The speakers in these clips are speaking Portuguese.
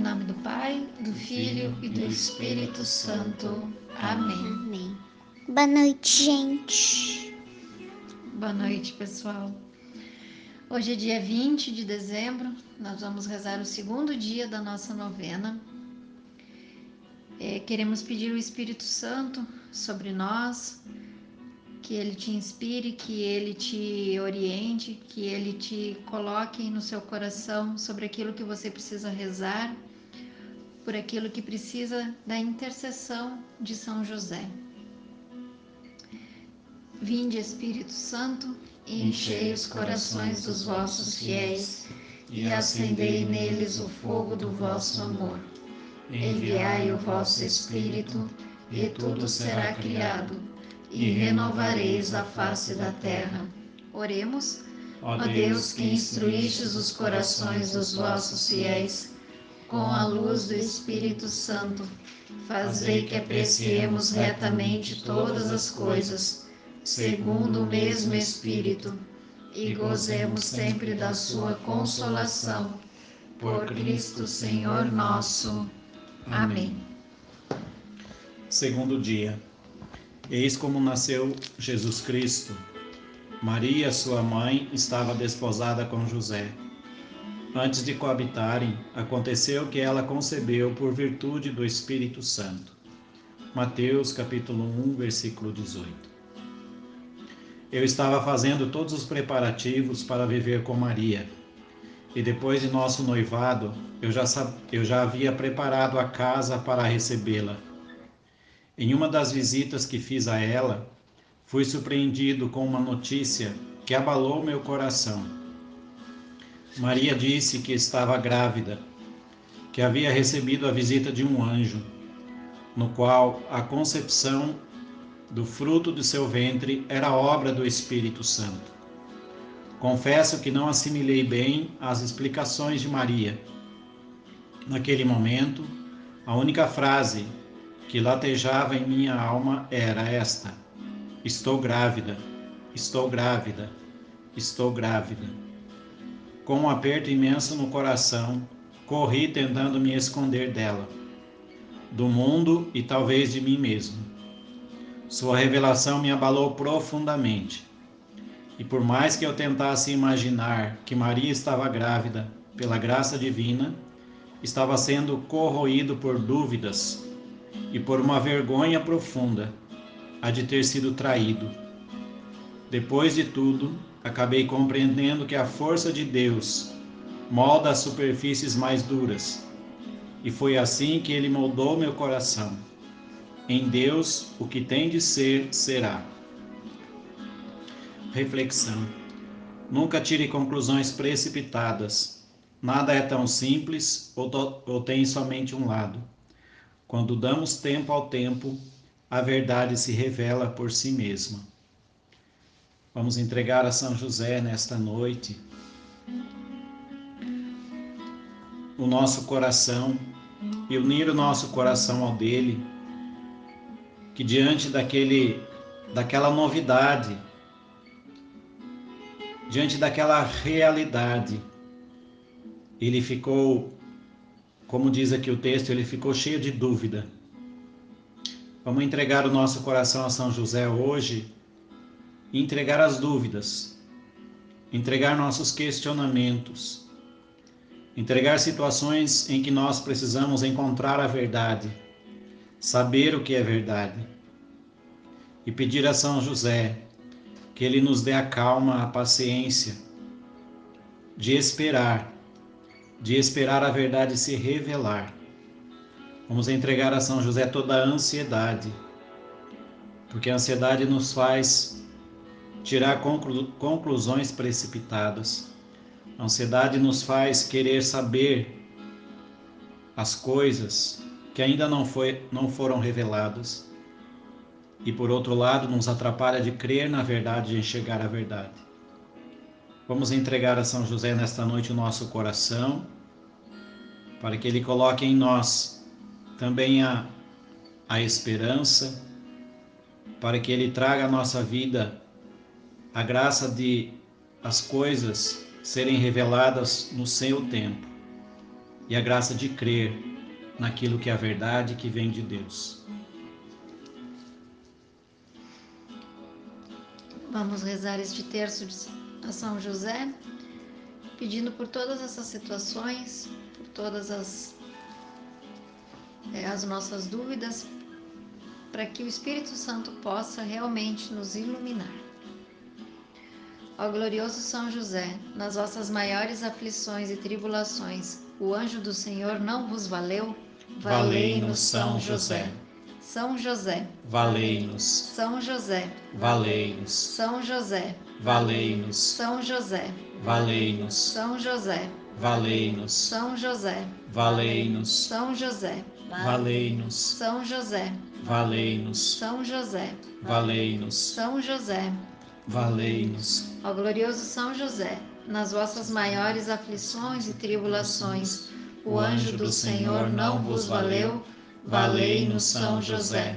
Em nome do Pai, do Filho e do Espírito Santo. Amém. Amém. Boa noite, gente. Boa noite, pessoal. Hoje é dia 20 de dezembro, nós vamos rezar o segundo dia da nossa novena. É, queremos pedir o Espírito Santo sobre nós, que ele te inspire, que ele te oriente, que ele te coloque no seu coração sobre aquilo que você precisa rezar, por aquilo que precisa da intercessão de São José. Vinde, Espírito Santo, e enchei os corações dos vossos fiéis e acendei neles o fogo do vosso amor. Enviai o vosso Espírito, e tudo será criado e renovareis a face da terra. Oremos. Ó Deus, que instruístes os corações dos vossos fiéis com a luz do Espírito Santo, fazei que apreciemos retamente todas as coisas, segundo o mesmo Espírito, e gozemos sempre da sua consolação. Por Cristo Senhor nosso. Amém. Segundo dia. Eis como nasceu Jesus Cristo. Maria, sua mãe, estava desposada com José. Antes de coabitarem, aconteceu que ela concebeu por virtude do Espírito Santo. Mateus capítulo 1, versículo 18. Eu estava fazendo todos os preparativos para viver com Maria. E depois de nosso noivado, eu já, eu já havia preparado a casa para recebê-la em uma das visitas que fiz a ela, fui surpreendido com uma notícia que abalou meu coração. Maria disse que estava grávida, que havia recebido a visita de um anjo, no qual a concepção do fruto de seu ventre era obra do Espírito Santo. Confesso que não assimilei bem as explicações de Maria. Naquele momento, a única frase que latejava em minha alma era esta: Estou grávida, estou grávida, estou grávida. Com um aperto imenso no coração, corri tentando me esconder dela, do mundo e talvez de mim mesmo. Sua revelação me abalou profundamente. E por mais que eu tentasse imaginar que Maria estava grávida pela graça divina, estava sendo corroído por dúvidas e por uma vergonha profunda a de ter sido traído. Depois de tudo, acabei compreendendo que a força de Deus molda as superfícies mais duras, e foi assim que ele moldou meu coração. Em Deus, o que tem de ser, será. Reflexão. Nunca tire conclusões precipitadas. Nada é tão simples ou, ou tem somente um lado. Quando damos tempo ao tempo, a verdade se revela por si mesma. Vamos entregar a São José nesta noite o nosso coração e unir o nosso coração ao dele, que diante daquele daquela novidade, diante daquela realidade, ele ficou como diz aqui o texto, ele ficou cheio de dúvida. Vamos entregar o nosso coração a São José hoje entregar as dúvidas, entregar nossos questionamentos, entregar situações em que nós precisamos encontrar a verdade, saber o que é verdade e pedir a São José que ele nos dê a calma, a paciência de esperar de esperar a verdade se revelar. Vamos entregar a São José toda a ansiedade, porque a ansiedade nos faz tirar conclu conclusões precipitadas. A ansiedade nos faz querer saber as coisas que ainda não, foi, não foram reveladas. E por outro lado, nos atrapalha de crer na verdade, de enxergar a verdade. Vamos entregar a São José nesta noite o nosso coração, para que ele coloque em nós também a, a esperança, para que ele traga à nossa vida a graça de as coisas serem reveladas no seu tempo. e a graça de crer naquilo que é a verdade que vem de Deus. Vamos rezar este terço a São José, pedindo por todas essas situações, por todas as, é, as nossas dúvidas, para que o Espírito Santo possa realmente nos iluminar. Ó glorioso São José, nas vossas maiores aflições e tribulações, o anjo do Senhor não vos valeu? Valei-nos, São José. São José, valei-nos. São José, valei-nos. São José, valei-nos. São José, valei-nos. São José, valei-nos. São José, valei-nos. São José, valei-nos. São José, valei-nos. São José, valei-nos. São José, valei-nos. Ó glorioso São José, nas vossas maiores aflições e tribulações, o anjo do Senhor não vos valeu? Valei-nos, São José.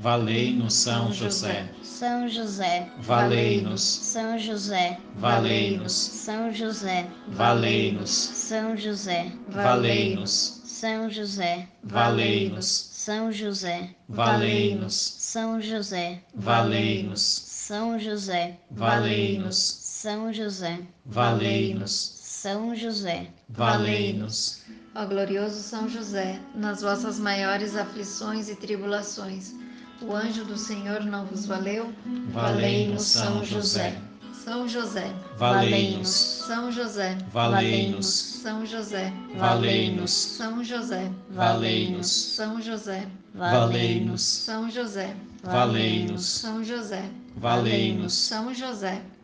Valei-nos, São José. São José. Valei-nos. São José. Valei-nos. São José. Valei-nos. São José. Valei-nos. São José. Valei-nos. São José. Valei-nos. São José. Valei-nos. São José. Valei-nos. São José. Valei-nos. São José. Valei-nos. Ó glorioso São José, nas vossas maiores aflições e tribulações, o anjo do Senhor não vos valeu? Valei-nos, São José. São José. Valei-nos. São José. Valei-nos. São José. Valei-nos. São José. Valei-nos. São José. Valei-nos. São José. Valei-nos. São José. Valei-nos. São José.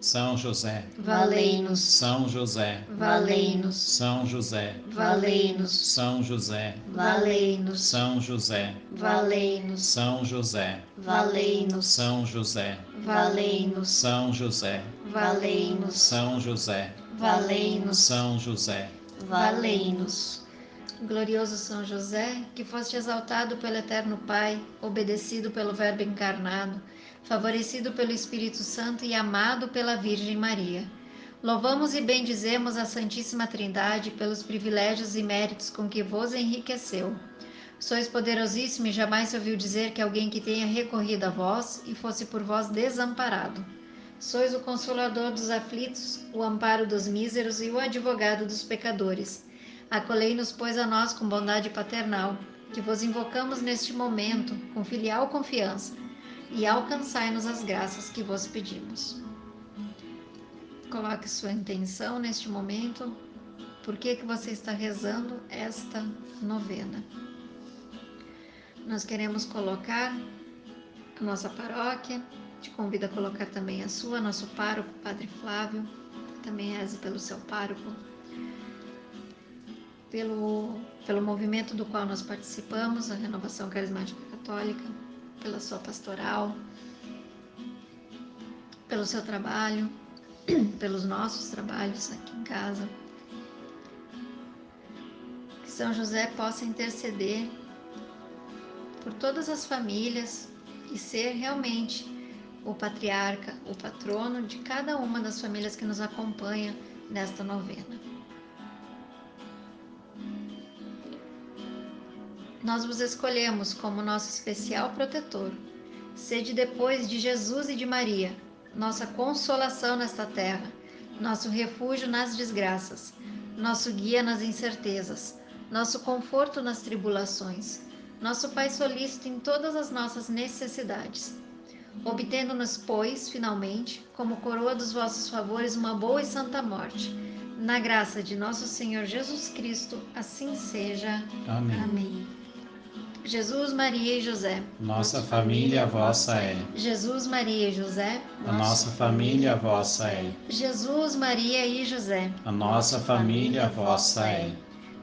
São José. Valei-nos. São José. Valei-nos. São José. Valei-nos. São José. Valei-nos. São José. Valei-nos. São José. Valei-nos. São José. Valei-nos. São José. Valei-nos. São José. Valei-nos. São José. Valei-nos. Glorioso São José, que foste exaltado pelo Eterno Pai, obedecido pelo Verbo encarnado, favorecido pelo Espírito Santo e amado pela Virgem Maria. Louvamos e bendizemos a Santíssima Trindade pelos privilégios e méritos com que vos enriqueceu. Sois poderosíssimo e jamais se ouviu dizer que alguém que tenha recorrido a vós e fosse por vós desamparado. Sois o consolador dos aflitos, o amparo dos míseros e o advogado dos pecadores. Acolhei-nos, pois, a nós com bondade paternal, que vos invocamos neste momento com filial confiança, e alcançai-nos as graças que vos pedimos. Coloque sua intenção neste momento, por que, que você está rezando esta novena. Nós queremos colocar a nossa paróquia, te convido a colocar também a sua, nosso pároco, Padre Flávio, também reze pelo seu pároco, pelo, pelo movimento do qual nós participamos, a Renovação Carismática Católica, pela sua pastoral, pelo seu trabalho, pelos nossos trabalhos aqui em casa. Que São José possa interceder por todas as famílias e ser realmente o patriarca, o patrono de cada uma das famílias que nos acompanha nesta novena. Nós vos escolhemos como nosso especial protetor. Sede depois de Jesus e de Maria, nossa consolação nesta terra, nosso refúgio nas desgraças, nosso guia nas incertezas, nosso conforto nas tribulações, nosso Pai solícito em todas as nossas necessidades. Obtendo-nos, pois, finalmente, como coroa dos vossos favores, uma boa e santa morte. Na graça de nosso Senhor Jesus Cristo, assim seja. Amém. Amém. Jesus, Maria e José. Nossa família vossa é. Jesus, Maria e José. A nossa família vossa é. Jesus, Maria e José. A nossa família vossa é.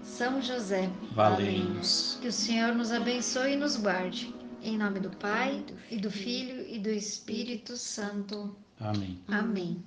São José. Valei-nos. Que o Senhor nos abençoe e nos guarde. Em nome do Pai, e do Filho e do Espírito Santo. Amém. Amém.